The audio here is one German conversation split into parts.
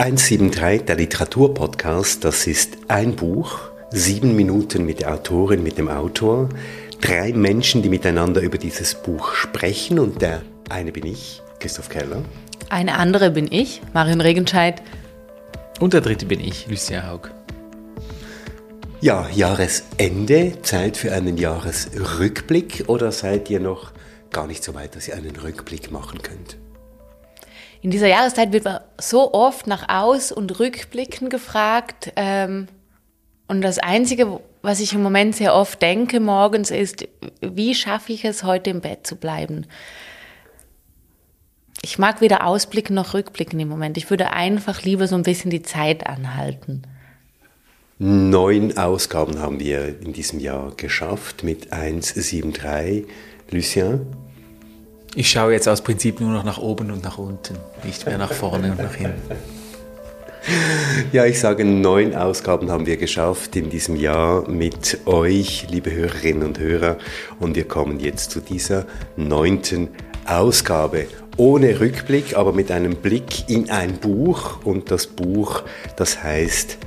173, der Literaturpodcast, das ist ein Buch, sieben Minuten mit der Autorin, mit dem Autor, drei Menschen, die miteinander über dieses Buch sprechen und der eine bin ich, Christoph Keller. Eine andere bin ich, Marion Regenscheid. Und der dritte bin ich, Lucia Haug. Ja, Jahresende, Zeit für einen Jahresrückblick oder seid ihr noch gar nicht so weit, dass ihr einen Rückblick machen könnt? In dieser Jahreszeit wird man so oft nach Aus- und Rückblicken gefragt. Ähm, und das Einzige, was ich im Moment sehr oft denke morgens, ist, wie schaffe ich es, heute im Bett zu bleiben? Ich mag weder ausblicken noch rückblicken im Moment. Ich würde einfach lieber so ein bisschen die Zeit anhalten. Neun Ausgaben haben wir in diesem Jahr geschafft mit 173. Lucien? Ich schaue jetzt aus Prinzip nur noch nach oben und nach unten, nicht mehr nach vorne und nach hinten. Ja, ich sage, neun Ausgaben haben wir geschafft in diesem Jahr mit euch, liebe Hörerinnen und Hörer. Und wir kommen jetzt zu dieser neunten Ausgabe. Ohne Rückblick, aber mit einem Blick in ein Buch. Und das Buch, das heißt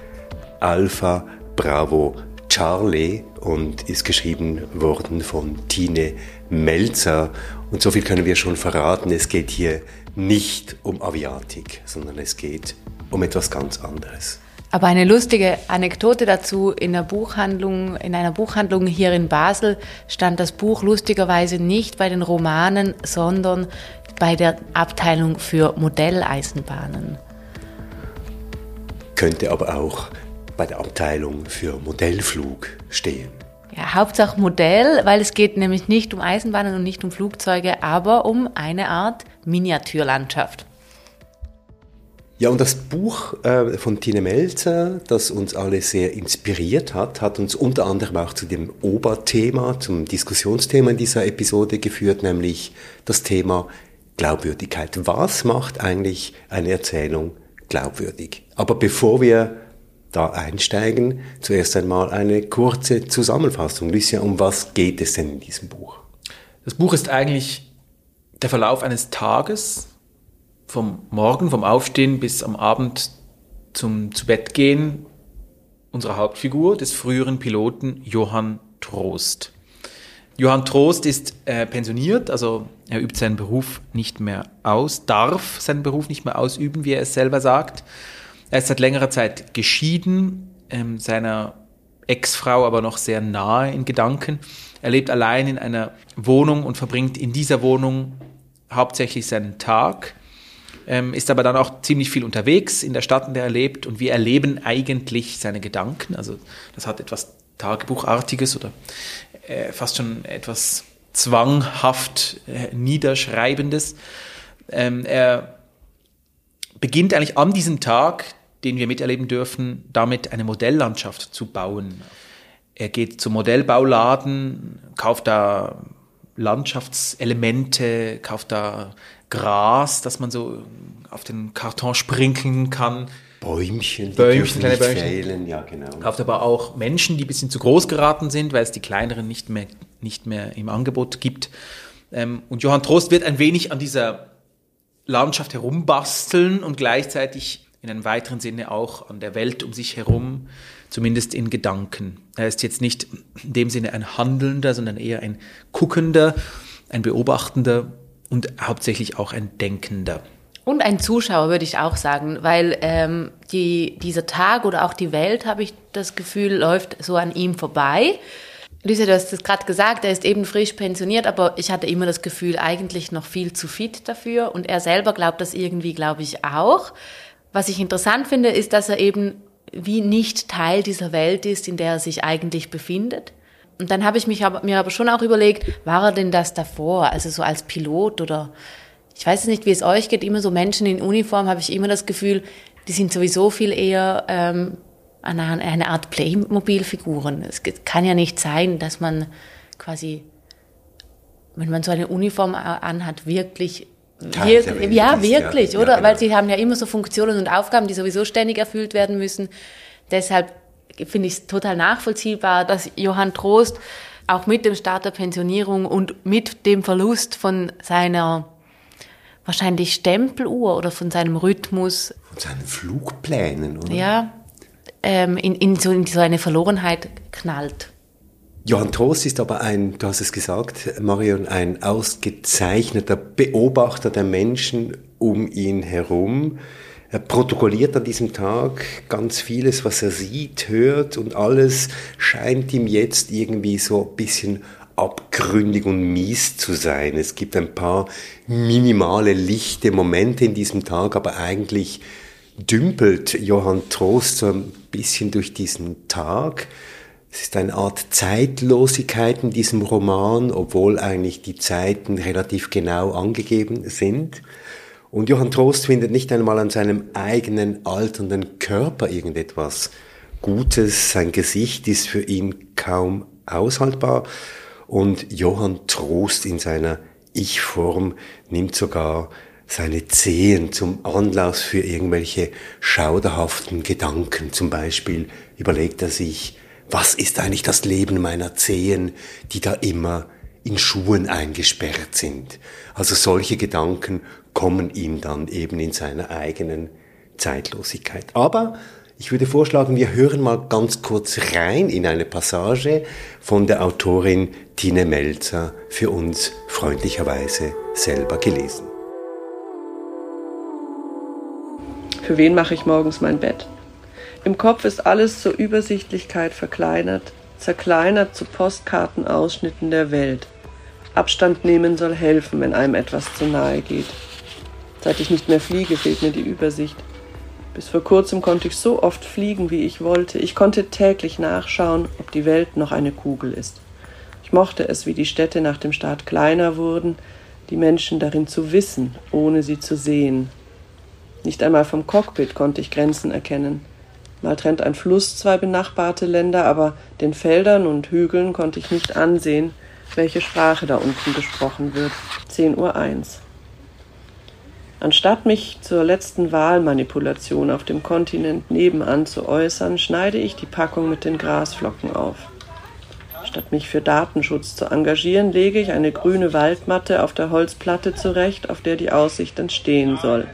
Alpha Bravo Charlie und ist geschrieben worden von Tine Melzer. Und so viel können wir schon verraten. Es geht hier nicht um Aviatik, sondern es geht um etwas ganz anderes. Aber eine lustige Anekdote dazu, in der Buchhandlung, in einer Buchhandlung hier in Basel stand das Buch lustigerweise nicht bei den Romanen, sondern bei der Abteilung für Modelleisenbahnen. Könnte aber auch bei der Abteilung für Modellflug stehen. Ja, Hauptsache Modell, weil es geht nämlich nicht um Eisenbahnen und nicht um Flugzeuge, aber um eine Art Miniaturlandschaft. Ja, und das Buch äh, von Tine Melzer, das uns alle sehr inspiriert hat, hat uns unter anderem auch zu dem Oberthema, zum Diskussionsthema in dieser Episode geführt, nämlich das Thema Glaubwürdigkeit. Was macht eigentlich eine Erzählung glaubwürdig? Aber bevor wir da einsteigen, zuerst einmal eine kurze Zusammenfassung. Lucia, um was geht es denn in diesem Buch? Das Buch ist eigentlich der Verlauf eines Tages, vom Morgen, vom Aufstehen bis am Abend zum zu Bett gehen unserer Hauptfigur, des früheren Piloten Johann Trost. Johann Trost ist äh, pensioniert, also er übt seinen Beruf nicht mehr aus, darf seinen Beruf nicht mehr ausüben, wie er es selber sagt. Er ist seit längerer Zeit geschieden, ähm, seiner Ex-Frau aber noch sehr nahe in Gedanken. Er lebt allein in einer Wohnung und verbringt in dieser Wohnung hauptsächlich seinen Tag ähm, ist aber dann auch ziemlich viel unterwegs in der Stadt, in der er lebt und wir erleben eigentlich seine Gedanken. Also das hat etwas Tagebuchartiges oder äh, fast schon etwas zwanghaft äh, Niederschreibendes. Ähm, er beginnt eigentlich an diesem Tag, den wir miterleben dürfen, damit eine Modelllandschaft zu bauen. Er geht zum Modellbauladen, kauft da Landschaftselemente, kauft da Gras, das man so auf den Karton sprinkeln kann. Bäumchen, Bäumchen, kleine Bäumchen. Fehlen. ja genau. Kauft aber auch Menschen, die ein bisschen zu groß geraten sind, weil es die kleineren nicht mehr, nicht mehr im Angebot gibt. Ähm, und Johann Trost wird ein wenig an dieser Landschaft herumbasteln und gleichzeitig in einem weiteren Sinne auch an der Welt um sich herum, zumindest in Gedanken. Er ist jetzt nicht in dem Sinne ein Handelnder, sondern eher ein Guckender, ein Beobachtender und hauptsächlich auch ein Denkender. Und ein Zuschauer, würde ich auch sagen, weil ähm, die, dieser Tag oder auch die Welt, habe ich das Gefühl, läuft so an ihm vorbei. Lisa, du hast es gerade gesagt, er ist eben frisch pensioniert, aber ich hatte immer das Gefühl, eigentlich noch viel zu fit dafür. Und er selber glaubt das irgendwie, glaube ich, auch. Was ich interessant finde, ist, dass er eben wie nicht Teil dieser Welt ist, in der er sich eigentlich befindet. Und dann habe ich mich aber, mir aber schon auch überlegt, war er denn das davor? Also so als Pilot oder ich weiß nicht, wie es euch geht, immer so Menschen in Uniform habe ich immer das Gefühl, die sind sowieso viel eher ähm, eine, eine Art Playmobil-Figuren. Es kann ja nicht sein, dass man quasi, wenn man so eine Uniform anhat, wirklich wir, ja, wirklich, ja, oder? Ja, genau. Weil sie haben ja immer so Funktionen und Aufgaben, die sowieso ständig erfüllt werden müssen. Deshalb finde ich es total nachvollziehbar, dass Johann Trost auch mit dem Start der Pensionierung und mit dem Verlust von seiner wahrscheinlich Stempeluhr oder von seinem Rhythmus und seinen Flugplänen, oder? Ja, ähm, in, in, so, in so eine Verlorenheit knallt. Johann Trost ist aber ein, du hast es gesagt, Marion, ein ausgezeichneter Beobachter der Menschen um ihn herum. Er protokolliert an diesem Tag ganz vieles, was er sieht, hört und alles scheint ihm jetzt irgendwie so ein bisschen abgründig und mies zu sein. Es gibt ein paar minimale lichte Momente in diesem Tag, aber eigentlich dümpelt Johann Trost so ein bisschen durch diesen Tag. Es ist eine Art Zeitlosigkeit in diesem Roman, obwohl eigentlich die Zeiten relativ genau angegeben sind. Und Johann Trost findet nicht einmal an seinem eigenen alternden Körper irgendetwas Gutes. Sein Gesicht ist für ihn kaum aushaltbar. Und Johann Trost in seiner Ich-Form nimmt sogar seine Zehen zum Anlass für irgendwelche schauderhaften Gedanken. Zum Beispiel überlegt er sich, was ist eigentlich das Leben meiner Zehen, die da immer in Schuhen eingesperrt sind. Also solche Gedanken kommen ihm dann eben in seiner eigenen Zeitlosigkeit. Aber ich würde vorschlagen, wir hören mal ganz kurz rein in eine Passage von der Autorin Tine Melzer, für uns freundlicherweise selber gelesen. Für wen mache ich morgens mein Bett? Im Kopf ist alles zur Übersichtlichkeit verkleinert, zerkleinert zu Postkartenausschnitten der Welt. Abstand nehmen soll helfen, wenn einem etwas zu nahe geht. Seit ich nicht mehr fliege, fehlt mir die Übersicht. Bis vor kurzem konnte ich so oft fliegen, wie ich wollte. Ich konnte täglich nachschauen, ob die Welt noch eine Kugel ist. Ich mochte es, wie die Städte nach dem Staat kleiner wurden, die Menschen darin zu wissen, ohne sie zu sehen. Nicht einmal vom Cockpit konnte ich Grenzen erkennen. Mal trennt ein Fluss zwei benachbarte Länder, aber den Feldern und Hügeln konnte ich nicht ansehen, welche Sprache da unten gesprochen wird. 10.01 Uhr. Anstatt mich zur letzten Wahlmanipulation auf dem Kontinent nebenan zu äußern, schneide ich die Packung mit den Grasflocken auf. Statt mich für Datenschutz zu engagieren, lege ich eine grüne Waldmatte auf der Holzplatte zurecht, auf der die Aussicht entstehen soll.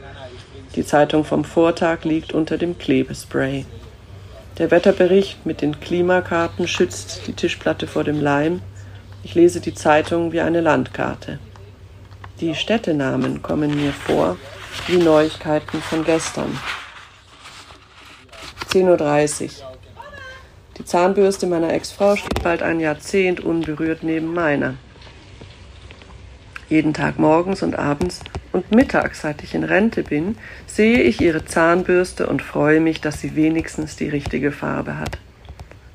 Die Zeitung vom Vortag liegt unter dem Klebespray. Der Wetterbericht mit den Klimakarten schützt die Tischplatte vor dem Leim. Ich lese die Zeitung wie eine Landkarte. Die Städtenamen kommen mir vor wie Neuigkeiten von gestern. 10.30 Uhr. Die Zahnbürste meiner Ex-Frau steht bald ein Jahrzehnt unberührt neben meiner. Jeden Tag morgens und abends und mittags, seit ich in Rente bin, sehe ich ihre Zahnbürste und freue mich, dass sie wenigstens die richtige Farbe hat.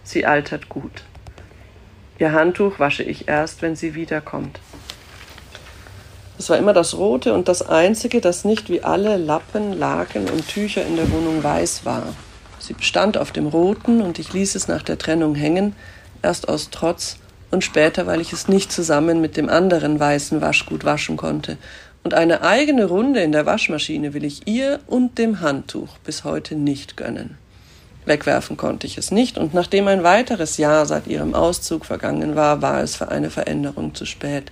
Sie altert gut. Ihr Handtuch wasche ich erst, wenn sie wiederkommt. Es war immer das Rote und das Einzige, das nicht wie alle Lappen, Laken und Tücher in der Wohnung weiß war. Sie bestand auf dem Roten und ich ließ es nach der Trennung hängen, erst aus Trotz und später, weil ich es nicht zusammen mit dem anderen weißen Waschgut waschen konnte. Und eine eigene Runde in der Waschmaschine will ich ihr und dem Handtuch bis heute nicht gönnen. Wegwerfen konnte ich es nicht, und nachdem ein weiteres Jahr seit ihrem Auszug vergangen war, war es für eine Veränderung zu spät.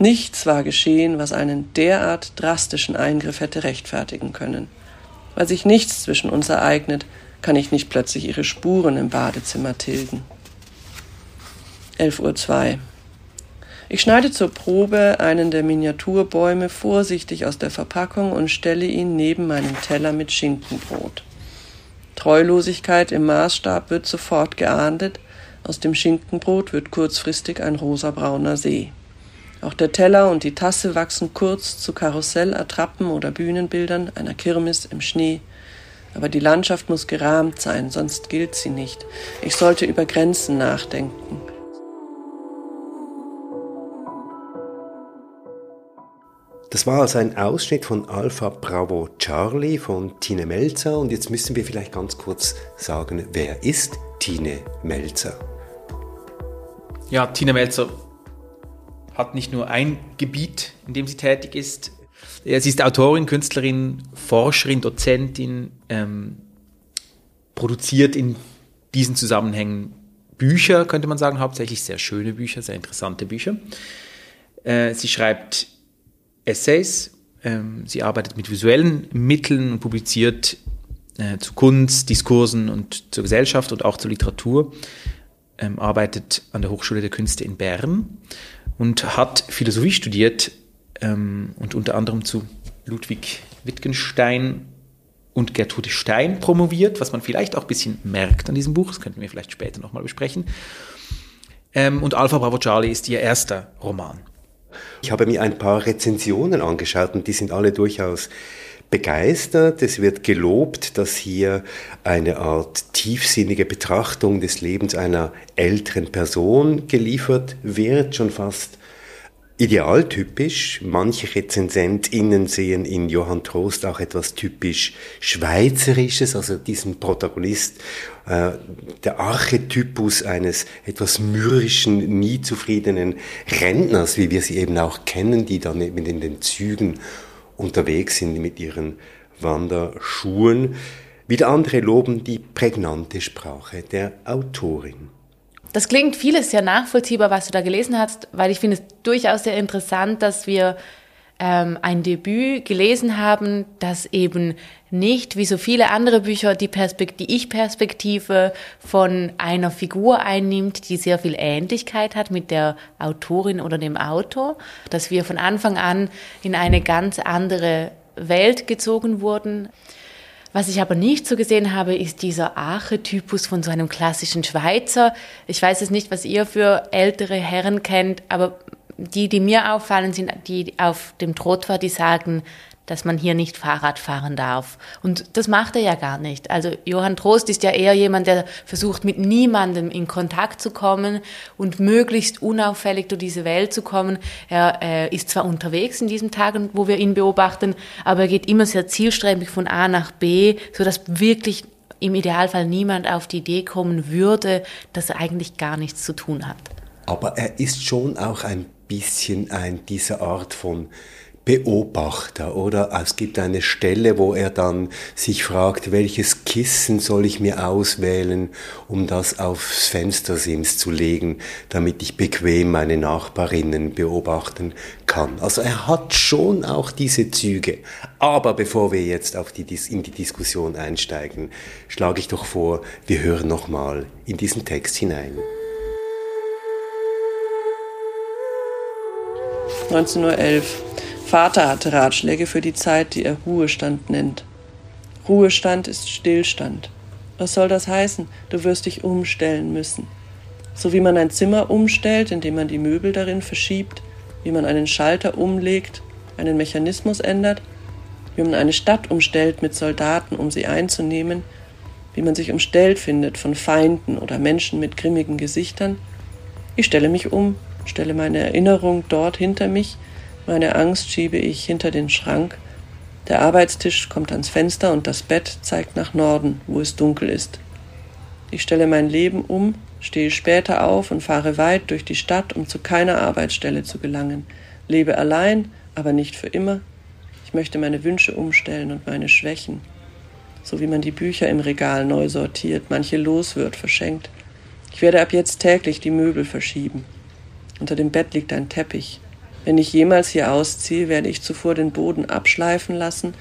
Nichts war geschehen, was einen derart drastischen Eingriff hätte rechtfertigen können. Weil sich nichts zwischen uns ereignet, kann ich nicht plötzlich ihre Spuren im Badezimmer tilgen. 11.02 Uhr. Ich schneide zur Probe einen der Miniaturbäume vorsichtig aus der Verpackung und stelle ihn neben meinen Teller mit Schinkenbrot. Treulosigkeit im Maßstab wird sofort geahndet, aus dem Schinkenbrot wird kurzfristig ein rosabrauner See. Auch der Teller und die Tasse wachsen kurz zu Karussellattrappen oder Bühnenbildern einer Kirmes im Schnee. Aber die Landschaft muss gerahmt sein, sonst gilt sie nicht. Ich sollte über Grenzen nachdenken. Das war also ein Ausschnitt von Alpha Bravo Charlie von Tine Melzer und jetzt müssen wir vielleicht ganz kurz sagen, wer ist Tine Melzer? Ja, Tine Melzer hat nicht nur ein Gebiet, in dem sie tätig ist. Sie ist Autorin, Künstlerin, Forscherin, Dozentin, ähm, produziert in diesen Zusammenhängen Bücher, könnte man sagen, hauptsächlich sehr schöne Bücher, sehr interessante Bücher. Äh, sie schreibt Essays, Ähm, sie arbeitet mit visuellen Mitteln und publiziert äh, zu Kunst, Diskursen und zur Gesellschaft und auch zur Literatur. Ähm, arbeitet an der Hochschule der Künste in Bern und hat Philosophie studiert ähm, und unter anderem zu Ludwig Wittgenstein und Gertrude Stein promoviert, was man vielleicht auch ein bisschen merkt an diesem Buch, das könnten wir vielleicht später nochmal besprechen. Ähm, und Alpha Bravo Charlie ist ihr erster Roman. Ich habe mir ein paar Rezensionen angeschaut und die sind alle durchaus begeistert. Es wird gelobt, dass hier eine Art tiefsinnige Betrachtung des Lebens einer älteren Person geliefert wird, schon fast idealtypisch. Manche RezensentInnen sehen in Johann Trost auch etwas typisch Schweizerisches, also diesen Protagonist, äh, der Archetypus eines etwas mürrischen, nie zufriedenen Rentners, wie wir sie eben auch kennen, die dann eben in den Zügen unterwegs sind mit ihren Wanderschuhen. Wieder andere loben die prägnante Sprache der Autorin. Das klingt vieles sehr nachvollziehbar, was du da gelesen hast, weil ich finde es durchaus sehr interessant, dass wir ähm, ein Debüt gelesen haben, das eben nicht wie so viele andere Bücher die, Perspekt die Ich-Perspektive von einer Figur einnimmt, die sehr viel Ähnlichkeit hat mit der Autorin oder dem Autor, dass wir von Anfang an in eine ganz andere Welt gezogen wurden. Was ich aber nicht so gesehen habe, ist dieser Archetypus von so einem klassischen Schweizer. Ich weiß es nicht, was ihr für ältere Herren kennt, aber die, die mir auffallen, sind die auf dem Trottoir, die sagen, dass man hier nicht Fahrrad fahren darf. Und das macht er ja gar nicht. Also Johann Trost ist ja eher jemand, der versucht, mit niemandem in Kontakt zu kommen und möglichst unauffällig durch diese Welt zu kommen. Er äh, ist zwar unterwegs in diesen Tagen, wo wir ihn beobachten, aber er geht immer sehr zielstrebig von A nach B, so dass wirklich im Idealfall niemand auf die Idee kommen würde, dass er eigentlich gar nichts zu tun hat. Aber er ist schon auch ein bisschen ein dieser Art von Beobachter, oder? Es gibt eine Stelle, wo er dann sich fragt, welches Kissen soll ich mir auswählen, um das aufs Fenstersims zu legen, damit ich bequem meine Nachbarinnen beobachten kann. Also er hat schon auch diese Züge. Aber bevor wir jetzt auf die, in die Diskussion einsteigen, schlage ich doch vor, wir hören nochmal in diesen Text hinein. 19.11 Uhr. Vater hatte Ratschläge für die Zeit, die er Ruhestand nennt. Ruhestand ist Stillstand. Was soll das heißen? Du wirst dich umstellen müssen. So wie man ein Zimmer umstellt, indem man die Möbel darin verschiebt, wie man einen Schalter umlegt, einen Mechanismus ändert, wie man eine Stadt umstellt mit Soldaten, um sie einzunehmen, wie man sich umstellt findet von Feinden oder Menschen mit grimmigen Gesichtern. Ich stelle mich um, stelle meine Erinnerung dort hinter mich, meine Angst schiebe ich hinter den Schrank. Der Arbeitstisch kommt ans Fenster und das Bett zeigt nach Norden, wo es dunkel ist. Ich stelle mein Leben um, stehe später auf und fahre weit durch die Stadt, um zu keiner Arbeitsstelle zu gelangen. Lebe allein, aber nicht für immer. Ich möchte meine Wünsche umstellen und meine Schwächen. So wie man die Bücher im Regal neu sortiert, manche los wird, verschenkt. Ich werde ab jetzt täglich die Möbel verschieben. Unter dem Bett liegt ein Teppich. Wenn ich jemals hier ausziehe, werde ich zuvor den Boden abschleifen lassen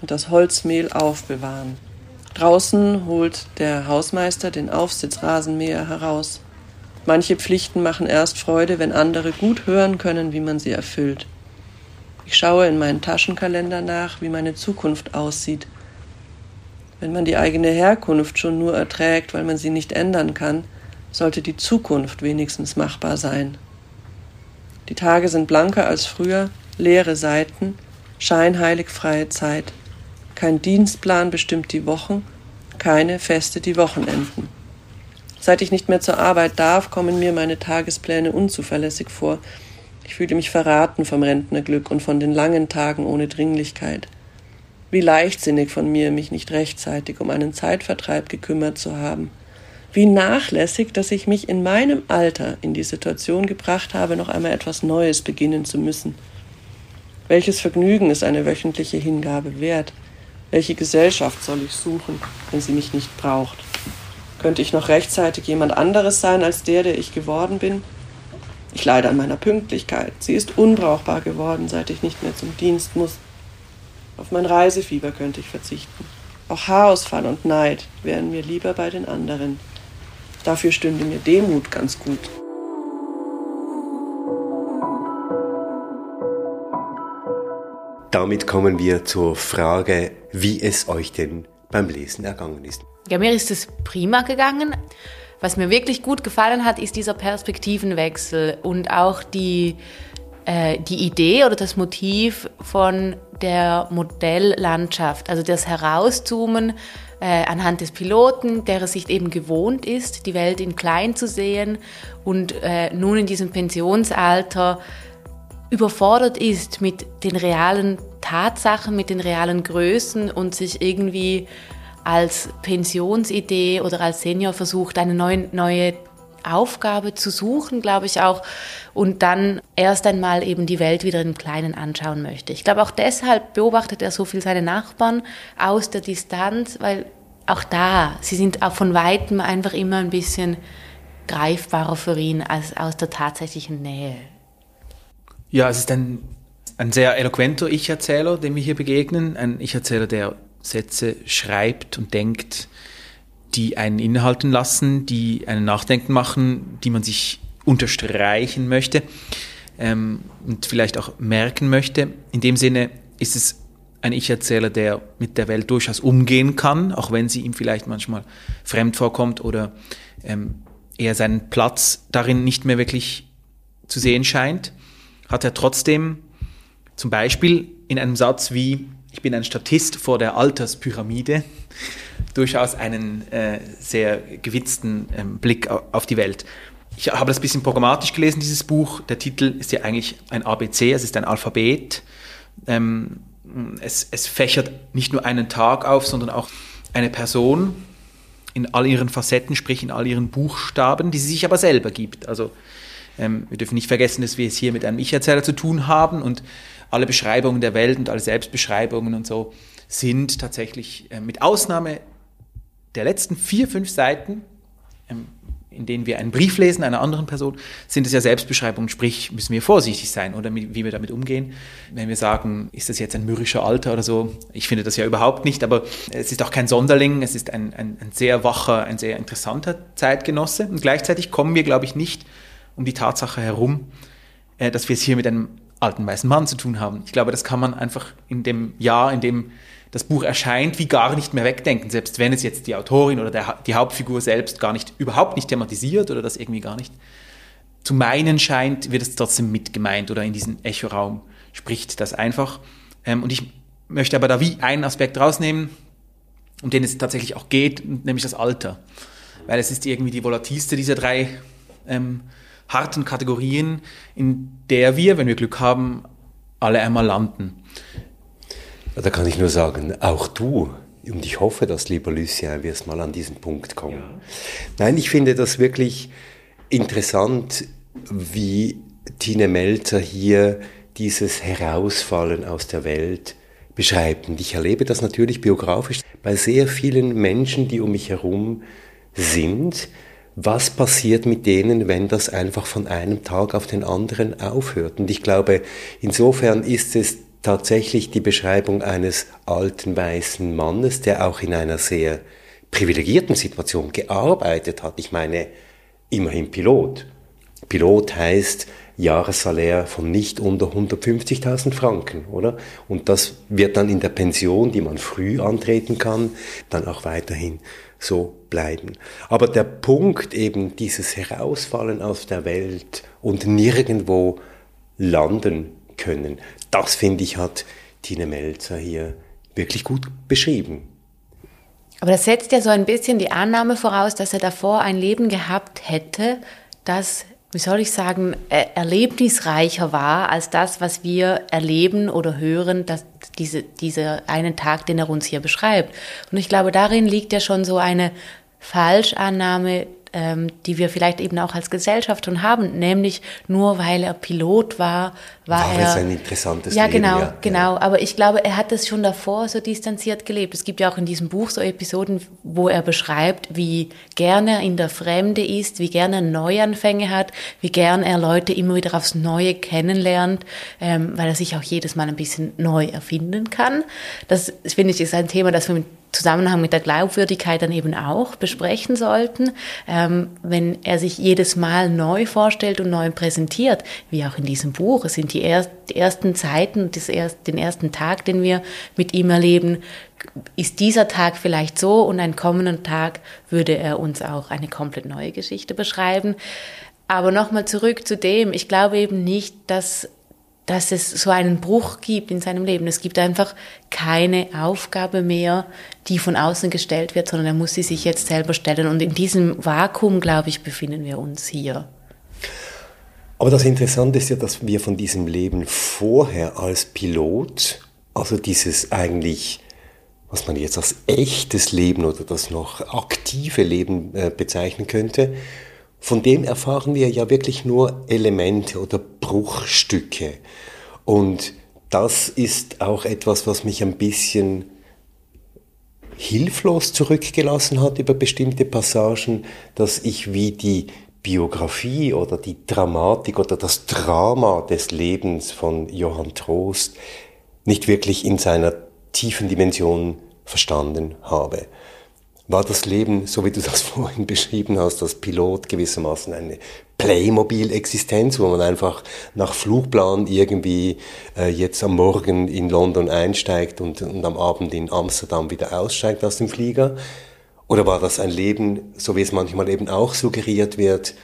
und das Holzmehl aufbewahren. Draußen holt der Hausmeister den Aufsitzrasenmäher heraus. Manche Pflichten machen erst Freude, wenn andere gut hören können, wie man sie erfüllt. Ich schaue in meinen Taschenkalender nach, wie meine Zukunft aussieht. Wenn man die eigene Herkunft schon nur erträgt, weil man sie nicht ändern kann, sollte die Zukunft wenigstens machbar sein. Die Tage sind blanker als früher, leere Seiten, scheinheilig freie Zeit. Kein Dienstplan bestimmt die Wochen, keine Feste die Wochenenden. Seit ich nicht mehr zur Arbeit darf, kommen mir meine Tagespläne unzuverlässig vor. Ich fühle mich verraten vom Rentnerglück und von den langen Tagen ohne Dringlichkeit. Wie leichtsinnig von mir, mich nicht rechtzeitig um einen Zeitvertreib gekümmert zu haben wie nachlässig, dass ich mich in meinem Alter in die Situation gebracht habe, noch einmal etwas Neues beginnen zu müssen. Welches Vergnügen ist eine wöchentliche Hingabe wert? Welche Gesellschaft soll ich suchen, wenn sie mich nicht braucht? Könnte ich noch rechtzeitig jemand anderes sein als der, der ich geworden bin? Ich leide an meiner Pünktlichkeit. Sie ist unbrauchbar geworden, seit ich nicht mehr zum Dienst muss. Auf mein Reisefieber könnte ich verzichten. Auch Haarausfall und Neid wären mir lieber bei den anderen. Dafür stünde mir Demut ganz gut. Damit kommen wir zur Frage, wie es euch denn beim Lesen ergangen ist. Ja, mir ist es prima gegangen. Was mir wirklich gut gefallen hat, ist dieser Perspektivenwechsel und auch die, äh, die Idee oder das Motiv von der Modelllandschaft, also das Herauszoomen äh, anhand des Piloten, der es sich eben gewohnt ist, die Welt in klein zu sehen und äh, nun in diesem Pensionsalter überfordert ist mit den realen Tatsachen, mit den realen Größen und sich irgendwie als Pensionsidee oder als Senior versucht, eine neue, neue Aufgabe zu suchen, glaube ich auch, und dann erst einmal eben die Welt wieder im Kleinen anschauen möchte. Ich glaube, auch deshalb beobachtet er so viel seine Nachbarn aus der Distanz, weil auch da, sie sind auch von weitem einfach immer ein bisschen greifbarer für ihn als aus der tatsächlichen Nähe. Ja, es ist ein, ein sehr eloquenter Ich-Erzähler, dem wir hier begegnen. Ein Ich-Erzähler, der Sätze schreibt und denkt, die einen innehalten lassen, die einen nachdenken machen, die man sich unterstreichen möchte ähm, und vielleicht auch merken möchte. In dem Sinne ist es ein Ich-Erzähler, der mit der Welt durchaus umgehen kann, auch wenn sie ihm vielleicht manchmal fremd vorkommt oder ähm, er seinen Platz darin nicht mehr wirklich zu sehen scheint hat er trotzdem zum Beispiel in einem Satz wie, ich bin ein Statist vor der Alterspyramide, durchaus einen äh, sehr gewitzten ähm, Blick auf die Welt. Ich habe das ein bisschen programmatisch gelesen, dieses Buch. Der Titel ist ja eigentlich ein ABC, es ist ein Alphabet. Ähm, es, es fächert nicht nur einen Tag auf, sondern auch eine Person in all ihren Facetten, sprich in all ihren Buchstaben, die sie sich aber selber gibt. Also ähm, wir dürfen nicht vergessen, dass wir es hier mit einem Ich-Erzähler zu tun haben und alle Beschreibungen der Welt und alle Selbstbeschreibungen und so sind tatsächlich äh, mit Ausnahme der letzten vier, fünf Seiten, ähm, in denen wir einen Brief lesen einer anderen Person, sind es ja Selbstbeschreibungen, sprich müssen wir vorsichtig sein oder wie wir damit umgehen. Wenn wir sagen, ist das jetzt ein mürrischer Alter oder so, ich finde das ja überhaupt nicht, aber es ist auch kein Sonderling, es ist ein, ein, ein sehr wacher, ein sehr interessanter Zeitgenosse und gleichzeitig kommen wir, glaube ich, nicht um die Tatsache herum, äh, dass wir es hier mit einem alten weißen Mann zu tun haben. Ich glaube, das kann man einfach in dem Jahr, in dem das Buch erscheint, wie gar nicht mehr wegdenken, selbst wenn es jetzt die Autorin oder der, die Hauptfigur selbst gar nicht, überhaupt nicht thematisiert oder das irgendwie gar nicht zu meinen scheint, wird es trotzdem mitgemeint oder in diesen Echoraum spricht das einfach. Ähm, und ich möchte aber da wie einen Aspekt rausnehmen, um den es tatsächlich auch geht, nämlich das Alter. Weil es ist irgendwie die volatilste dieser drei ähm, harten Kategorien, in der wir, wenn wir Glück haben, alle einmal landen. Da kann ich nur sagen, auch du, und ich hoffe, dass, lieber Lucien, wirst mal an diesen Punkt kommen. Ja. Nein, ich finde das wirklich interessant, wie Tine Melzer hier dieses Herausfallen aus der Welt beschreibt. Und ich erlebe das natürlich biografisch bei sehr vielen Menschen, die um mich herum sind, was passiert mit denen, wenn das einfach von einem Tag auf den anderen aufhört. Und ich glaube, insofern ist es tatsächlich die Beschreibung eines alten weißen Mannes, der auch in einer sehr privilegierten Situation gearbeitet hat. Ich meine, immerhin Pilot. Pilot heißt Jahressalär von nicht unter 150.000 Franken, oder? Und das wird dann in der Pension, die man früh antreten kann, dann auch weiterhin so bleiben. Aber der Punkt eben dieses Herausfallen aus der Welt und nirgendwo landen können, das finde ich hat Tine Melzer hier wirklich gut beschrieben. Aber das setzt ja so ein bisschen die Annahme voraus, dass er davor ein Leben gehabt hätte, das wie soll ich sagen, erlebnisreicher war als das, was wir erleben oder hören, dass diese, dieser einen Tag, den er uns hier beschreibt. Und ich glaube, darin liegt ja schon so eine Falschannahme ähm, die wir vielleicht eben auch als Gesellschaft schon haben, nämlich nur weil er Pilot war, war, war er. ein interessantes ja, Leben. Genau, ja, genau. Aber ich glaube, er hat das schon davor so distanziert gelebt. Es gibt ja auch in diesem Buch so Episoden, wo er beschreibt, wie gerne er in der Fremde ist, wie gerne er Neuanfänge hat, wie gern er Leute immer wieder aufs Neue kennenlernt, ähm, weil er sich auch jedes Mal ein bisschen neu erfinden kann. Das finde ich ist ein Thema, das wir mit Zusammenhang mit der Glaubwürdigkeit dann eben auch besprechen sollten. Ähm, wenn er sich jedes Mal neu vorstellt und neu präsentiert, wie auch in diesem Buch, es sind die, er die ersten Zeiten, das erst, den ersten Tag, den wir mit ihm erleben, ist dieser Tag vielleicht so und einen kommenden Tag würde er uns auch eine komplett neue Geschichte beschreiben. Aber nochmal zurück zu dem, ich glaube eben nicht, dass dass es so einen Bruch gibt in seinem Leben. Es gibt einfach keine Aufgabe mehr, die von außen gestellt wird, sondern er muss sie sich jetzt selber stellen. Und in diesem Vakuum, glaube ich, befinden wir uns hier. Aber das Interessante ist ja, dass wir von diesem Leben vorher als Pilot, also dieses eigentlich, was man jetzt als echtes Leben oder das noch aktive Leben äh, bezeichnen könnte, von dem erfahren wir ja wirklich nur Elemente oder Bruchstücke. Und das ist auch etwas, was mich ein bisschen hilflos zurückgelassen hat über bestimmte Passagen, dass ich wie die Biografie oder die Dramatik oder das Drama des Lebens von Johann Trost nicht wirklich in seiner tiefen Dimension verstanden habe war das Leben, so wie du das vorhin beschrieben hast, als Pilot gewissermaßen eine Playmobil-Existenz, wo man einfach nach Flugplan irgendwie äh, jetzt am Morgen in London einsteigt und, und am Abend in Amsterdam wieder aussteigt aus dem Flieger? Oder war das ein Leben, so wie es manchmal eben auch suggeriert wird,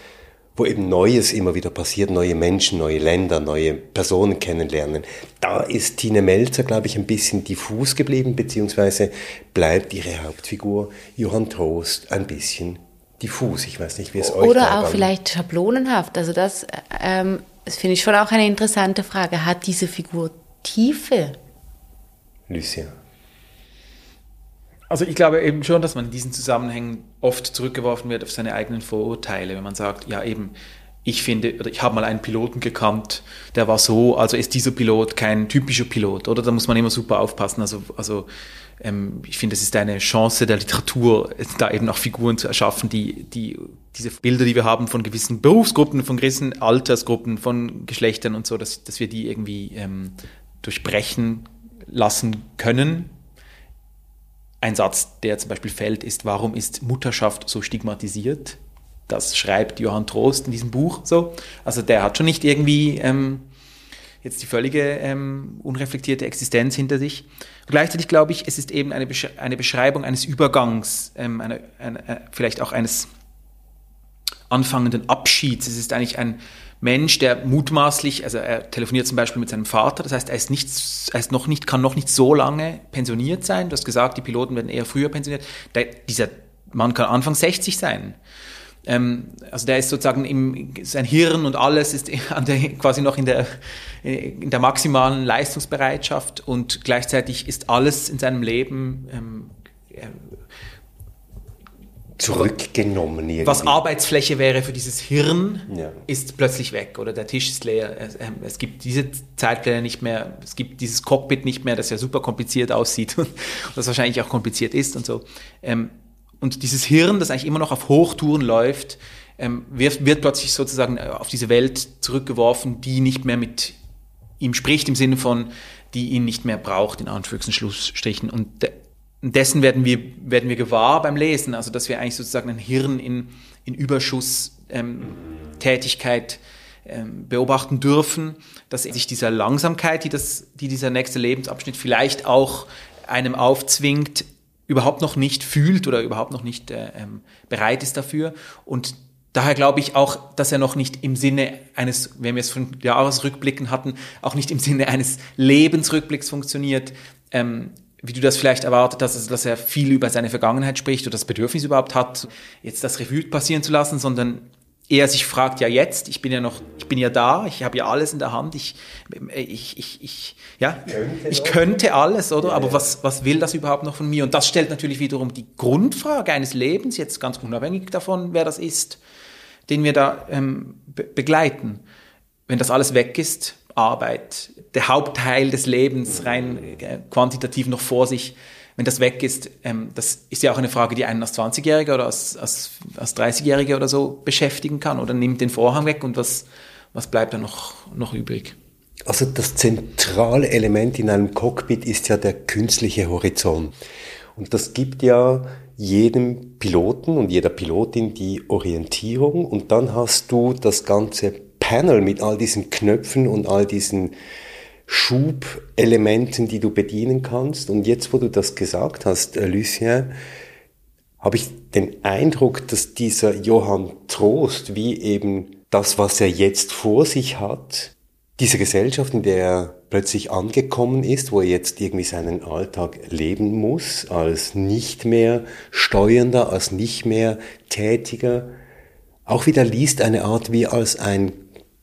wo eben Neues immer wieder passiert, neue Menschen, neue Länder, neue Personen kennenlernen. Da ist Tine Melzer, glaube ich, ein bisschen diffus geblieben, beziehungsweise bleibt ihre Hauptfigur Johann Trost ein bisschen diffus. Ich weiß nicht, wie es euch Oder auch vielleicht schablonenhaft. Also das, ähm, das finde ich schon auch eine interessante Frage. Hat diese Figur Tiefe? Lucia. Also ich glaube eben schon, dass man in diesen Zusammenhängen oft zurückgeworfen wird auf seine eigenen Vorurteile, wenn man sagt, ja eben, ich finde, oder ich habe mal einen Piloten gekannt, der war so, also ist dieser Pilot kein typischer Pilot, oder? Da muss man immer super aufpassen. Also, also ähm, ich finde, es ist eine Chance der Literatur, da eben auch Figuren zu erschaffen, die, die diese Bilder, die wir haben von gewissen Berufsgruppen, von gewissen Altersgruppen, von Geschlechtern und so, dass, dass wir die irgendwie ähm, durchbrechen lassen können ein Satz, der zum Beispiel fällt, ist, warum ist Mutterschaft so stigmatisiert? Das schreibt Johann Trost in diesem Buch so. Also der hat schon nicht irgendwie ähm, jetzt die völlige ähm, unreflektierte Existenz hinter sich. Und gleichzeitig glaube ich, es ist eben eine, Besch eine Beschreibung eines Übergangs, ähm, eine, eine, äh, vielleicht auch eines anfangenden Abschieds. Es ist eigentlich ein Mensch, der mutmaßlich, also er telefoniert zum Beispiel mit seinem Vater, das heißt, er ist, nicht, er ist noch nicht, kann noch nicht so lange pensioniert sein. Du hast gesagt, die Piloten werden eher früher pensioniert. Der, dieser Mann kann Anfang 60 sein. Ähm, also der ist sozusagen im, sein Hirn und alles ist der, quasi noch in der, in der maximalen Leistungsbereitschaft und gleichzeitig ist alles in seinem Leben ähm, zurückgenommen. Irgendwie. Was Arbeitsfläche wäre für dieses Hirn, ja. ist plötzlich weg oder der Tisch ist leer. Ähm, es gibt diese Zeitpläne nicht mehr, es gibt dieses Cockpit nicht mehr, das ja super kompliziert aussieht und das wahrscheinlich auch kompliziert ist und so. Ähm, und dieses Hirn, das eigentlich immer noch auf Hochtouren läuft, ähm, wird, wird plötzlich sozusagen äh, auf diese Welt zurückgeworfen, die nicht mehr mit ihm spricht, im Sinne von, die ihn nicht mehr braucht, in Anführungs- und. Und dessen werden wir, werden wir gewahr beim Lesen, also dass wir eigentlich sozusagen ein Hirn in, in Überschusstätigkeit ähm, ähm, beobachten dürfen, dass sich dieser Langsamkeit, die, das, die dieser nächste Lebensabschnitt vielleicht auch einem aufzwingt, überhaupt noch nicht fühlt oder überhaupt noch nicht äh, ähm, bereit ist dafür. Und daher glaube ich auch, dass er noch nicht im Sinne eines, wenn wir es von Jahresrückblicken hatten, auch nicht im Sinne eines Lebensrückblicks funktioniert. Ähm, wie du das vielleicht erwartet hast, also dass er viel über seine Vergangenheit spricht oder das Bedürfnis überhaupt hat, jetzt das Revue passieren zu lassen, sondern er sich fragt, ja jetzt, ich bin ja noch, ich bin ja da, ich habe ja alles in der Hand, ich, ich, ich, ich ja, könnte ich könnte alles, oder? Ja, Aber ja. was, was will das überhaupt noch von mir? Und das stellt natürlich wiederum die Grundfrage eines Lebens, jetzt ganz unabhängig davon, wer das ist, den wir da ähm, be begleiten. Wenn das alles weg ist, Arbeit, der Hauptteil des Lebens rein äh, quantitativ noch vor sich, wenn das weg ist, ähm, das ist ja auch eine Frage, die einen als 20-Jähriger oder als, als, als 30-Jähriger oder so beschäftigen kann. Oder nimmt den Vorhang weg und was, was bleibt da noch, noch übrig? Also das zentrale Element in einem Cockpit ist ja der künstliche Horizont. Und das gibt ja jedem Piloten und jeder Pilotin die Orientierung und dann hast du das ganze Panel mit all diesen Knöpfen und all diesen Schubelementen, die du bedienen kannst. Und jetzt, wo du das gesagt hast, äh, Lucien, habe ich den Eindruck, dass dieser Johann Trost, wie eben das, was er jetzt vor sich hat, diese Gesellschaft, in der er plötzlich angekommen ist, wo er jetzt irgendwie seinen Alltag leben muss, als nicht mehr Steuernder, als nicht mehr Tätiger, auch wieder liest eine Art wie als ein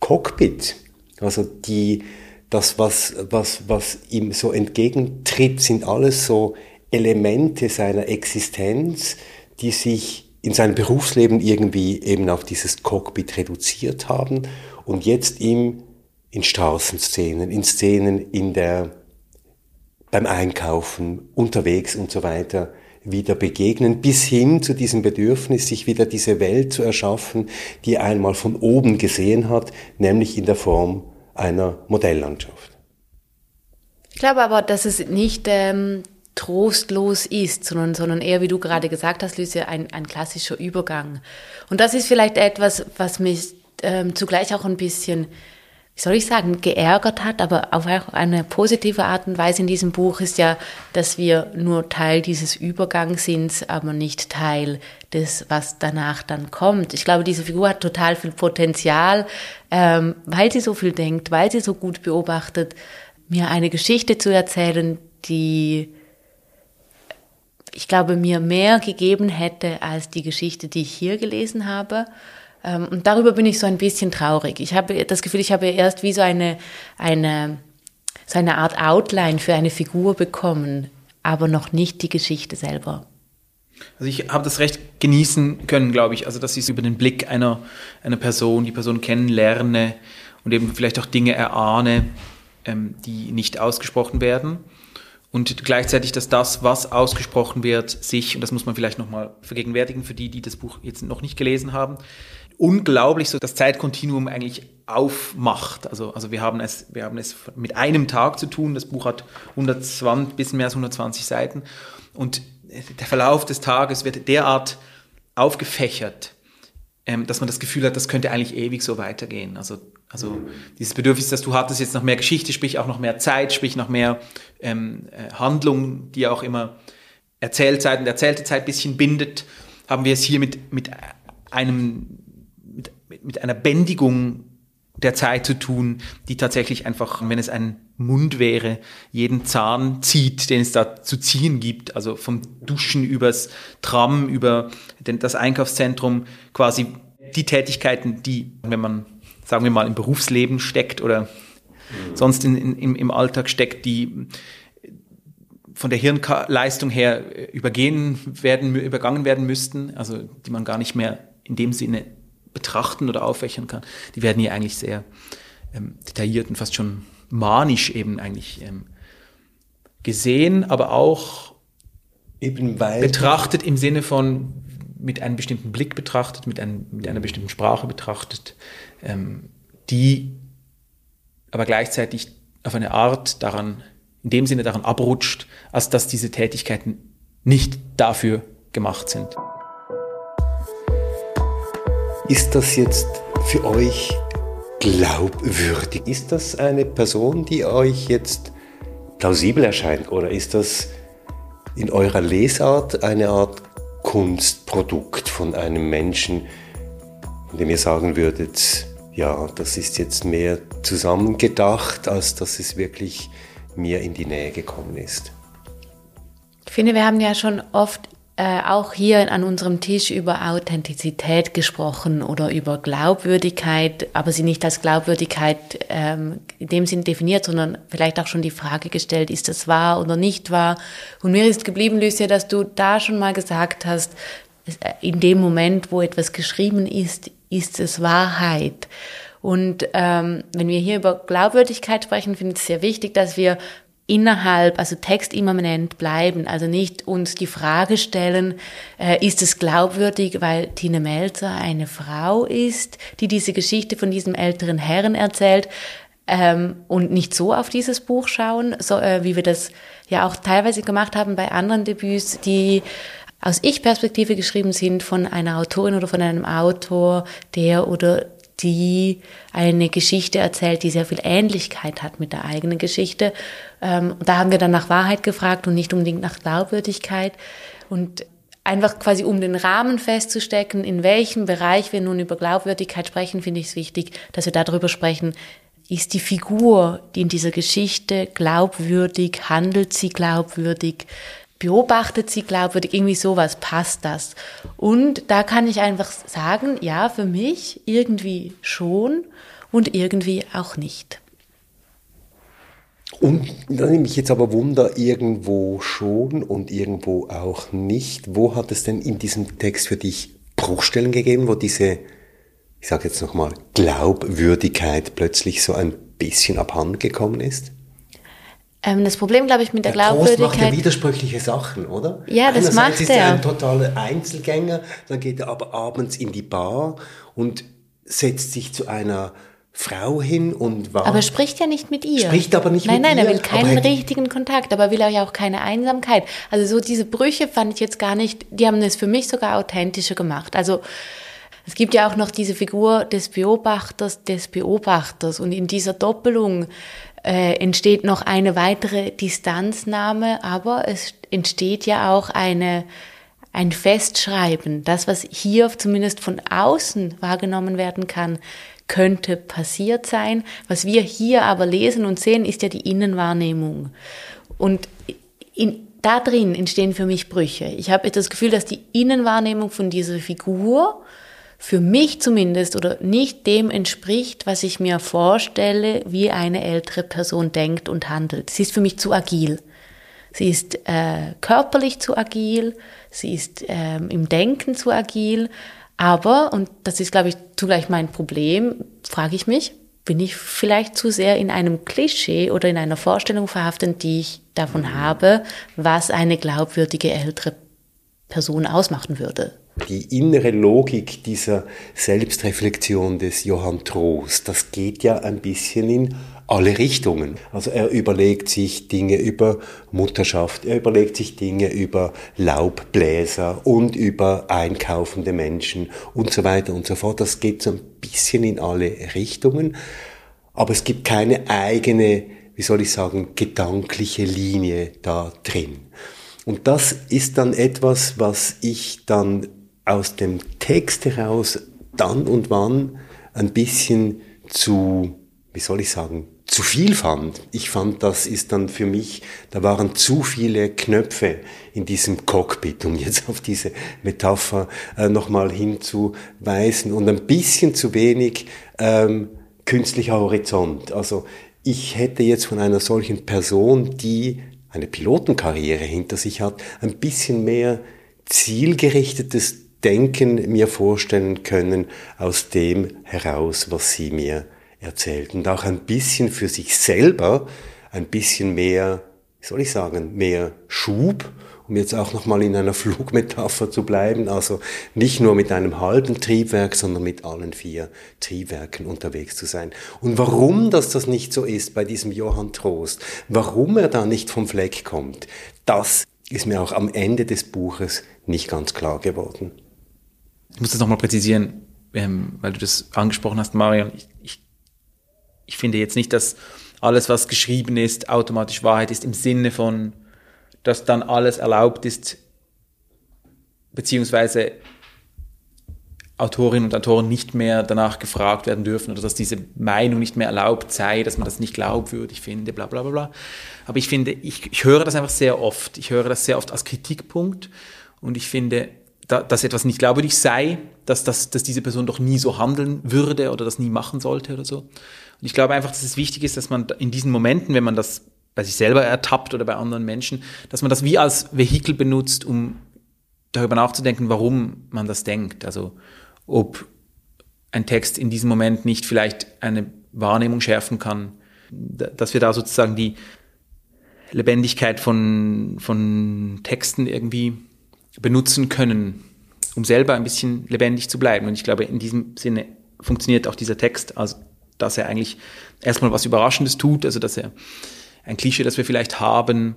Cockpit. Also die, das, was, was, was ihm so entgegentritt, sind alles so Elemente seiner Existenz, die sich in seinem Berufsleben irgendwie eben auf dieses Cockpit reduziert haben und jetzt ihm in Straßenszenen, in Szenen in der, beim Einkaufen, unterwegs und so weiter wieder begegnen, bis hin zu diesem Bedürfnis, sich wieder diese Welt zu erschaffen, die er einmal von oben gesehen hat, nämlich in der Form einer Modelllandschaft. Ich glaube aber, dass es nicht ähm, trostlos ist, sondern, sondern eher, wie du gerade gesagt hast, Lucia, ein, ein klassischer Übergang. Und das ist vielleicht etwas, was mich ähm, zugleich auch ein bisschen, wie soll ich sagen, geärgert hat, aber auf eine positive Art und Weise in diesem Buch ist ja, dass wir nur Teil dieses Übergangs sind, aber nicht Teil des, was danach dann kommt. Ich glaube, diese Figur hat total viel Potenzial, ähm, weil sie so viel denkt, weil sie so gut beobachtet, mir eine Geschichte zu erzählen, die ich glaube, mir mehr gegeben hätte als die Geschichte, die ich hier gelesen habe. Ähm, und darüber bin ich so ein bisschen traurig. Ich habe das Gefühl, ich habe erst wie so eine, eine, so eine Art Outline für eine Figur bekommen, aber noch nicht die Geschichte selber. Also ich habe das recht genießen können, glaube ich. Also dass ich über den Blick einer, einer Person, die Person kennenlerne und eben vielleicht auch Dinge erahne, ähm, die nicht ausgesprochen werden. Und gleichzeitig, dass das, was ausgesprochen wird, sich, und das muss man vielleicht nochmal vergegenwärtigen für die, die das Buch jetzt noch nicht gelesen haben, unglaublich so das Zeitkontinuum eigentlich aufmacht. Also, also wir haben es, wir haben es mit einem Tag zu tun. Das Buch hat 120, bisschen mehr als 120 Seiten. Und der Verlauf des Tages wird derart aufgefächert, ähm, dass man das Gefühl hat, das könnte eigentlich ewig so weitergehen. Also, also dieses Bedürfnis, dass du hattest jetzt noch mehr Geschichte, sprich auch noch mehr Zeit, sprich noch mehr ähm, äh, Handlung, die auch immer Erzählzeit und erzählte Zeit bisschen bindet, haben wir es hier mit, mit einem, mit, einer Bändigung der Zeit zu tun, die tatsächlich einfach, wenn es ein Mund wäre, jeden Zahn zieht, den es da zu ziehen gibt. Also vom Duschen übers Tram, über den, das Einkaufszentrum, quasi die Tätigkeiten, die, wenn man, sagen wir mal, im Berufsleben steckt oder sonst in, in, im, im Alltag steckt, die von der Hirnleistung her übergehen werden, übergangen werden müssten, also die man gar nicht mehr in dem Sinne betrachten oder aufwächern kann, die werden hier eigentlich sehr ähm, detailliert und fast schon manisch eben eigentlich ähm, gesehen, aber auch eben weil betrachtet im Sinne von mit einem bestimmten Blick betrachtet, mit, einem, mit einer bestimmten Sprache betrachtet, ähm, die aber gleichzeitig auf eine Art daran, in dem Sinne daran abrutscht, als dass diese Tätigkeiten nicht dafür gemacht sind. Ist das jetzt für euch glaubwürdig? Ist das eine Person, die euch jetzt plausibel erscheint? Oder ist das in eurer Lesart eine Art Kunstprodukt von einem Menschen, von dem ihr sagen würdet, ja, das ist jetzt mehr zusammengedacht, als dass es wirklich mir in die Nähe gekommen ist? Ich finde, wir haben ja schon oft äh, auch hier an unserem Tisch über Authentizität gesprochen oder über Glaubwürdigkeit, aber sie nicht als Glaubwürdigkeit ähm, in dem Sinn definiert, sondern vielleicht auch schon die Frage gestellt, ist das wahr oder nicht wahr? Und mir ist geblieben, Lucia, dass du da schon mal gesagt hast, äh, in dem Moment, wo etwas geschrieben ist, ist es Wahrheit. Und ähm, wenn wir hier über Glaubwürdigkeit sprechen, finde ich es sehr wichtig, dass wir innerhalb, also textimmanent bleiben, also nicht uns die Frage stellen, äh, ist es glaubwürdig, weil Tine Melzer eine Frau ist, die diese Geschichte von diesem älteren Herrn erzählt, ähm, und nicht so auf dieses Buch schauen, so, äh, wie wir das ja auch teilweise gemacht haben bei anderen Debüts, die aus Ich-Perspektive geschrieben sind von einer Autorin oder von einem Autor, der oder die eine Geschichte erzählt, die sehr viel Ähnlichkeit hat mit der eigenen Geschichte. Ähm, da haben wir dann nach Wahrheit gefragt und nicht unbedingt nach Glaubwürdigkeit. Und einfach quasi um den Rahmen festzustecken, in welchem Bereich wir nun über Glaubwürdigkeit sprechen, finde ich es wichtig, dass wir darüber sprechen, ist die Figur, die in dieser Geschichte glaubwürdig, handelt sie glaubwürdig, beobachtet sie glaubwürdig, irgendwie sowas, passt das. Und da kann ich einfach sagen, ja, für mich irgendwie schon und irgendwie auch nicht. Und da nehme ich jetzt aber Wunder, irgendwo schon und irgendwo auch nicht. Wo hat es denn in diesem Text für dich Bruchstellen gegeben, wo diese, ich sage jetzt nochmal, Glaubwürdigkeit plötzlich so ein bisschen abhanden gekommen ist? Ähm, das Problem, glaube ich, mit der, der Glaubwürdigkeit. Trost macht ja widersprüchliche Sachen, oder? Ja, das Einerseits macht ist er. ein totaler Einzelgänger, dann geht er aber abends in die Bar und setzt sich zu einer Frau hin und war. Aber spricht ja nicht mit ihr. Spricht aber nicht nein, mit nein, ihr. Nein, nein, er will keinen richtigen Kontakt, aber will er ja auch keine Einsamkeit. Also so diese Brüche fand ich jetzt gar nicht, die haben es für mich sogar authentischer gemacht. Also es gibt ja auch noch diese Figur des Beobachters, des Beobachters und in dieser Doppelung äh, entsteht noch eine weitere Distanznahme, aber es entsteht ja auch eine, ein Festschreiben. Das, was hier zumindest von außen wahrgenommen werden kann, könnte passiert sein. Was wir hier aber lesen und sehen, ist ja die Innenwahrnehmung. Und in, da drin entstehen für mich Brüche. Ich habe das Gefühl, dass die Innenwahrnehmung von dieser Figur für mich zumindest oder nicht dem entspricht, was ich mir vorstelle, wie eine ältere Person denkt und handelt. Sie ist für mich zu agil. Sie ist äh, körperlich zu agil, sie ist äh, im Denken zu agil, aber, und das ist, glaube ich, zugleich mein Problem, frage ich mich, bin ich vielleicht zu sehr in einem Klischee oder in einer Vorstellung verhaftet, die ich davon habe, was eine glaubwürdige ältere Person ausmachen würde die innere Logik dieser Selbstreflexion des Johann Trost, das geht ja ein bisschen in alle Richtungen. Also er überlegt sich Dinge über Mutterschaft, er überlegt sich Dinge über Laubbläser und über einkaufende Menschen und so weiter und so fort. Das geht so ein bisschen in alle Richtungen. Aber es gibt keine eigene, wie soll ich sagen, gedankliche Linie da drin. Und das ist dann etwas, was ich dann aus dem Text heraus dann und wann ein bisschen zu, wie soll ich sagen, zu viel fand. Ich fand, das ist dann für mich, da waren zu viele Knöpfe in diesem Cockpit, um jetzt auf diese Metapher äh, nochmal hinzuweisen und ein bisschen zu wenig ähm, künstlicher Horizont. Also ich hätte jetzt von einer solchen Person, die eine Pilotenkarriere hinter sich hat, ein bisschen mehr zielgerichtetes Denken mir vorstellen können aus dem heraus, was sie mir erzählt. Und auch ein bisschen für sich selber, ein bisschen mehr, soll ich sagen, mehr Schub, um jetzt auch nochmal in einer Flugmetapher zu bleiben, also nicht nur mit einem halben Triebwerk, sondern mit allen vier Triebwerken unterwegs zu sein. Und warum das das nicht so ist bei diesem Johann Trost, warum er da nicht vom Fleck kommt, das ist mir auch am Ende des Buches nicht ganz klar geworden ich muss das nochmal präzisieren, ähm, weil du das angesprochen hast, Marion. Ich, ich, ich finde jetzt nicht, dass alles, was geschrieben ist, automatisch Wahrheit ist im Sinne von, dass dann alles erlaubt ist, beziehungsweise Autorinnen und Autoren nicht mehr danach gefragt werden dürfen oder dass diese Meinung nicht mehr erlaubt sei, dass man das nicht glaubwürdig finde, bla bla bla bla. Aber ich finde, ich, ich höre das einfach sehr oft. Ich höre das sehr oft als Kritikpunkt und ich finde, da, dass etwas nicht glaubwürdig sei, dass, dass, dass diese Person doch nie so handeln würde oder das nie machen sollte oder so. Und ich glaube einfach, dass es wichtig ist, dass man in diesen Momenten, wenn man das bei sich selber ertappt oder bei anderen Menschen, dass man das wie als Vehikel benutzt, um darüber nachzudenken, warum man das denkt. Also ob ein Text in diesem Moment nicht vielleicht eine Wahrnehmung schärfen kann, dass wir da sozusagen die Lebendigkeit von, von Texten irgendwie benutzen können, um selber ein bisschen lebendig zu bleiben. Und ich glaube, in diesem Sinne funktioniert auch dieser Text, also dass er eigentlich erstmal was Überraschendes tut, also dass er ein Klischee, das wir vielleicht haben.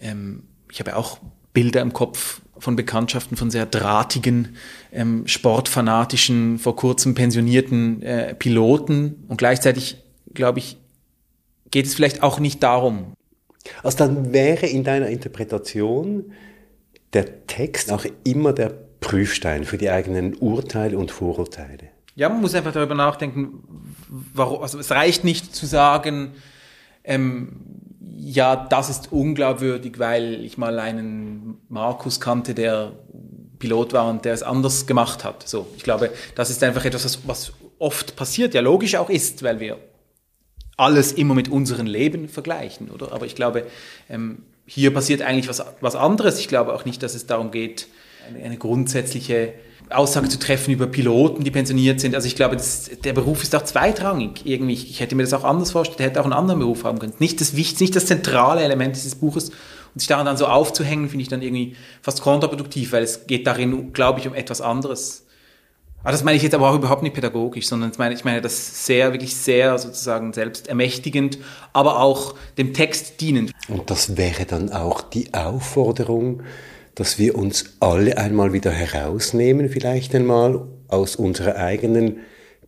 Ähm, ich habe auch Bilder im Kopf von Bekanntschaften von sehr drahtigen, ähm, sportfanatischen, vor kurzem pensionierten äh, Piloten. Und gleichzeitig, glaube ich, geht es vielleicht auch nicht darum. Also dann wäre in deiner Interpretation der Text auch immer der Prüfstein für die eigenen Urteile und Vorurteile. Ja, man muss einfach darüber nachdenken, warum, also es reicht nicht zu sagen, ähm, ja, das ist unglaubwürdig, weil ich mal einen Markus kannte, der Pilot war und der es anders gemacht hat. So, ich glaube, das ist einfach etwas, was oft passiert, ja logisch auch ist, weil wir alles immer mit unserem Leben vergleichen, oder? Aber ich glaube, ähm, hier passiert eigentlich was, was anderes. Ich glaube auch nicht, dass es darum geht, eine, eine grundsätzliche Aussage zu treffen über Piloten, die pensioniert sind. Also ich glaube, das, der Beruf ist auch zweitrangig. Irgendwie, ich hätte mir das auch anders vorgestellt, hätte auch einen anderen Beruf haben können. Nicht das Wichtigste, nicht das zentrale Element dieses Buches. Und sich daran dann so aufzuhängen, finde ich dann irgendwie fast kontraproduktiv, weil es geht darin, glaube ich, um etwas anderes. Aber das meine ich jetzt aber auch überhaupt nicht pädagogisch, sondern ich meine, ich meine das sehr, wirklich sehr sozusagen selbst ermächtigend, aber auch dem Text dienend. Und das wäre dann auch die Aufforderung, dass wir uns alle einmal wieder herausnehmen, vielleicht einmal aus unserer eigenen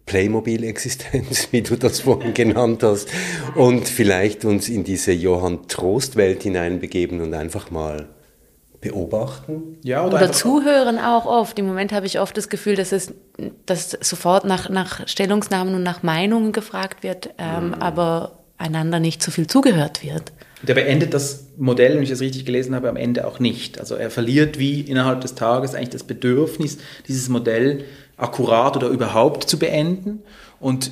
Playmobil-Existenz, wie du das vorhin genannt hast, und vielleicht uns in diese Johann Trost-Welt hineinbegeben und einfach mal beobachten. Ja, oder, oder zuhören auch oft. Im Moment habe ich oft das Gefühl, dass es dass sofort nach, nach Stellungsnahmen und nach Meinungen gefragt wird, ähm, mhm. aber einander nicht so viel zugehört wird. Der beendet das Modell, wenn ich das richtig gelesen habe, am Ende auch nicht. Also er verliert wie innerhalb des Tages eigentlich das Bedürfnis, dieses Modell akkurat oder überhaupt zu beenden. Und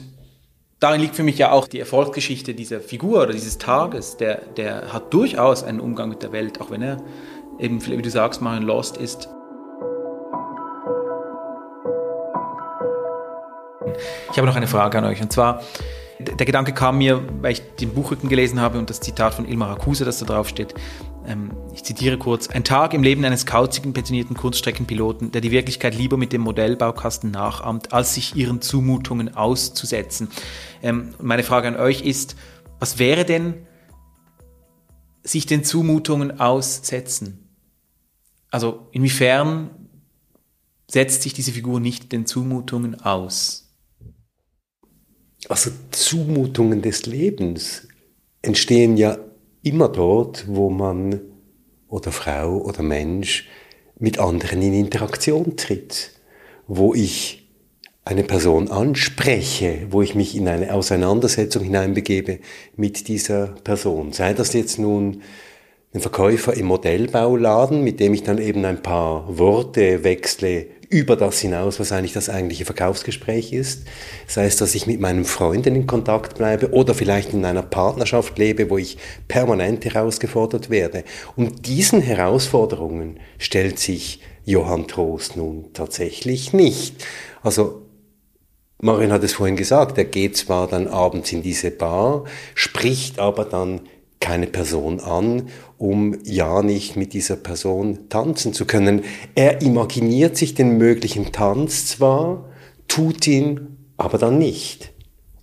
darin liegt für mich ja auch die Erfolgsgeschichte dieser Figur oder dieses Tages. Der, der hat durchaus einen Umgang mit der Welt, auch wenn er eben, wie du sagst, mal ein Lost ist. Ich habe noch eine Frage an euch und zwar, der Gedanke kam mir, weil ich den Buchrücken gelesen habe und das Zitat von Ilmar Akuse, das da drauf steht. Ähm, ich zitiere kurz. Ein Tag im Leben eines kauzigen, pensionierten Kurzstreckenpiloten, der die Wirklichkeit lieber mit dem Modellbaukasten nachahmt, als sich ihren Zumutungen auszusetzen. Ähm, meine Frage an euch ist, was wäre denn sich den Zumutungen aussetzen? Also inwiefern setzt sich diese Figur nicht den Zumutungen aus? Also Zumutungen des Lebens entstehen ja immer dort, wo man oder Frau oder Mensch mit anderen in Interaktion tritt, wo ich eine Person anspreche, wo ich mich in eine Auseinandersetzung hineinbegebe mit dieser Person. Sei das jetzt nun ein Verkäufer im Modellbauladen, mit dem ich dann eben ein paar Worte wechsle über das hinaus, was eigentlich das eigentliche Verkaufsgespräch ist. Sei es, dass ich mit meinem Freunden in Kontakt bleibe oder vielleicht in einer Partnerschaft lebe, wo ich permanent herausgefordert werde. Und diesen Herausforderungen stellt sich Johann Trost nun tatsächlich nicht. Also Marin hat es vorhin gesagt, er geht zwar dann abends in diese Bar, spricht aber dann keine Person an, um ja nicht mit dieser Person tanzen zu können. Er imaginiert sich den möglichen Tanz zwar, tut ihn aber dann nicht.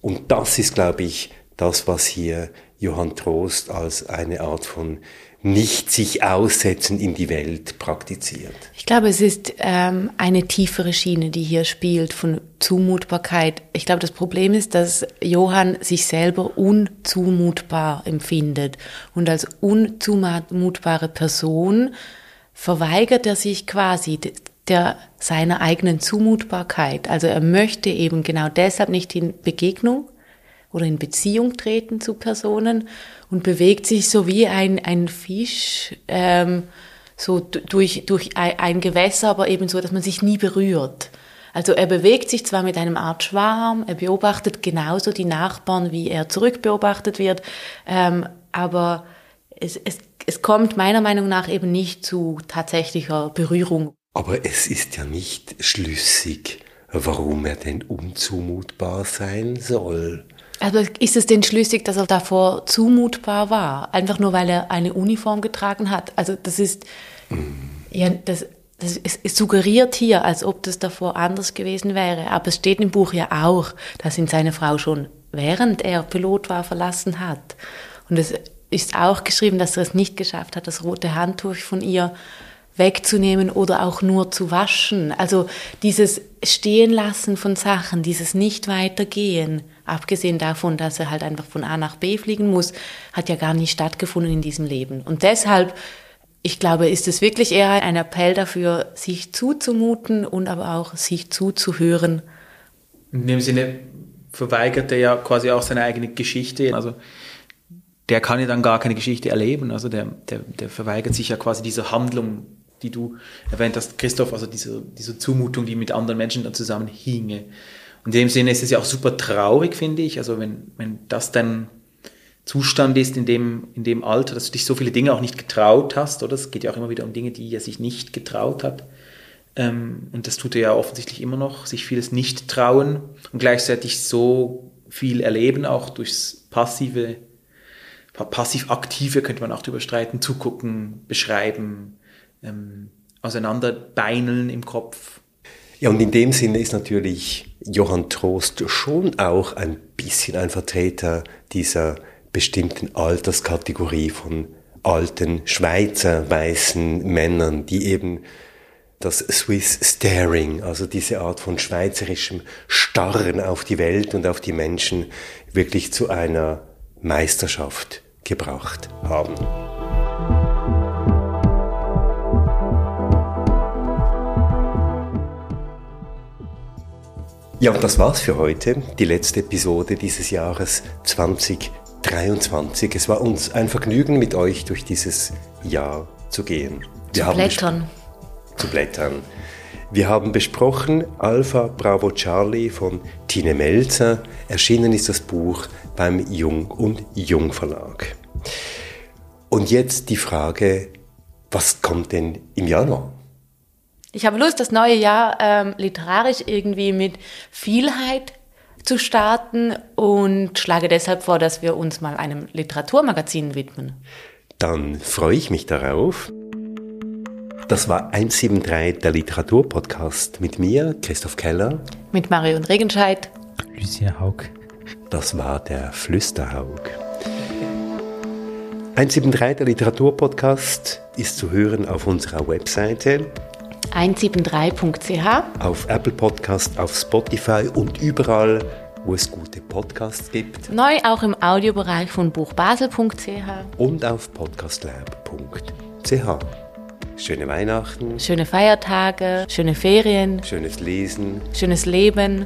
Und das ist, glaube ich, das, was hier Johann Trost als eine Art von nicht sich aussetzen in die Welt praktiziert. Ich glaube, es ist ähm, eine tiefere Schiene, die hier spielt von Zumutbarkeit. Ich glaube, das Problem ist, dass Johann sich selber unzumutbar empfindet und als unzumutbare Person verweigert er sich quasi der seiner eigenen Zumutbarkeit. Also er möchte eben genau deshalb nicht in Begegnung oder in Beziehung treten zu Personen und bewegt sich so wie ein, ein Fisch ähm, so durch, durch ein Gewässer, aber eben so, dass man sich nie berührt. Also er bewegt sich zwar mit einem Art Schwarm, er beobachtet genauso die Nachbarn, wie er zurückbeobachtet wird, ähm, aber es, es, es kommt meiner Meinung nach eben nicht zu tatsächlicher Berührung. Aber es ist ja nicht schlüssig, warum er denn unzumutbar sein soll. Aber ist es denn schlüssig, dass er davor zumutbar war? Einfach nur, weil er eine Uniform getragen hat? Also das ist, mm. ja, das, das ist, es suggeriert hier, als ob das davor anders gewesen wäre. Aber es steht im Buch ja auch, dass ihn seine Frau schon während er Pilot war verlassen hat. Und es ist auch geschrieben, dass er es nicht geschafft hat, das rote Handtuch von ihr wegzunehmen oder auch nur zu waschen. Also dieses Stehenlassen von Sachen, dieses nicht weitergehen, abgesehen davon, dass er halt einfach von A nach B fliegen muss, hat ja gar nicht stattgefunden in diesem Leben. Und deshalb ich glaube, ist es wirklich eher ein Appell dafür, sich zuzumuten und aber auch sich zuzuhören. In dem Sinne verweigert er ja quasi auch seine eigene Geschichte. Also der kann ja dann gar keine Geschichte erleben. Also der, der, der verweigert sich ja quasi dieser Handlung, die du erwähnt hast, Christoph, also diese, diese Zumutung, die mit anderen Menschen dann zusammen hinge. Und in dem Sinne ist es ja auch super traurig, finde ich. Also wenn, wenn das dann Zustand ist in dem, in dem Alter, dass du dich so viele Dinge auch nicht getraut hast, oder? Es geht ja auch immer wieder um Dinge, die er sich nicht getraut hat. Ähm, und das tut er ja offensichtlich immer noch, sich vieles nicht trauen und gleichzeitig so viel erleben, auch durchs passive, passiv-aktive könnte man auch drüber streiten, zugucken, beschreiben, ähm, auseinanderbeineln im Kopf. Ja, und in dem Sinne ist natürlich Johann Trost schon auch ein bisschen ein Vertreter dieser bestimmten Alterskategorie von alten Schweizer weißen Männern, die eben das Swiss Staring, also diese Art von schweizerischem Starren auf die Welt und auf die Menschen, wirklich zu einer Meisterschaft gebracht haben. Ja, und das war's für heute, die letzte Episode dieses Jahres 2020. 23. Es war uns ein Vergnügen, mit euch durch dieses Jahr zu gehen. Wir zu blättern. Zu blättern. Wir haben besprochen Alpha Bravo Charlie von Tine Melzer. Erschienen ist das Buch beim Jung und Jung Verlag. Und jetzt die Frage, was kommt denn im Januar? Ich habe Lust, das neue Jahr ähm, literarisch irgendwie mit Vielheit zu starten und schlage deshalb vor, dass wir uns mal einem Literaturmagazin widmen. Dann freue ich mich darauf. Das war 173, der Literaturpodcast mit mir, Christoph Keller. Mit Marion Regenscheid. Lucia Haug. Das war der Flüsterhaug. 173, der Literaturpodcast ist zu hören auf unserer Webseite 173.ch. Auf Apple Podcast, auf Spotify und überall, wo es gute Podcasts gibt. Neu auch im Audiobereich von buchbasel.ch. Und auf podcastlab.ch. Schöne Weihnachten. Schöne Feiertage, schöne Ferien. Schönes Lesen. Schönes Leben.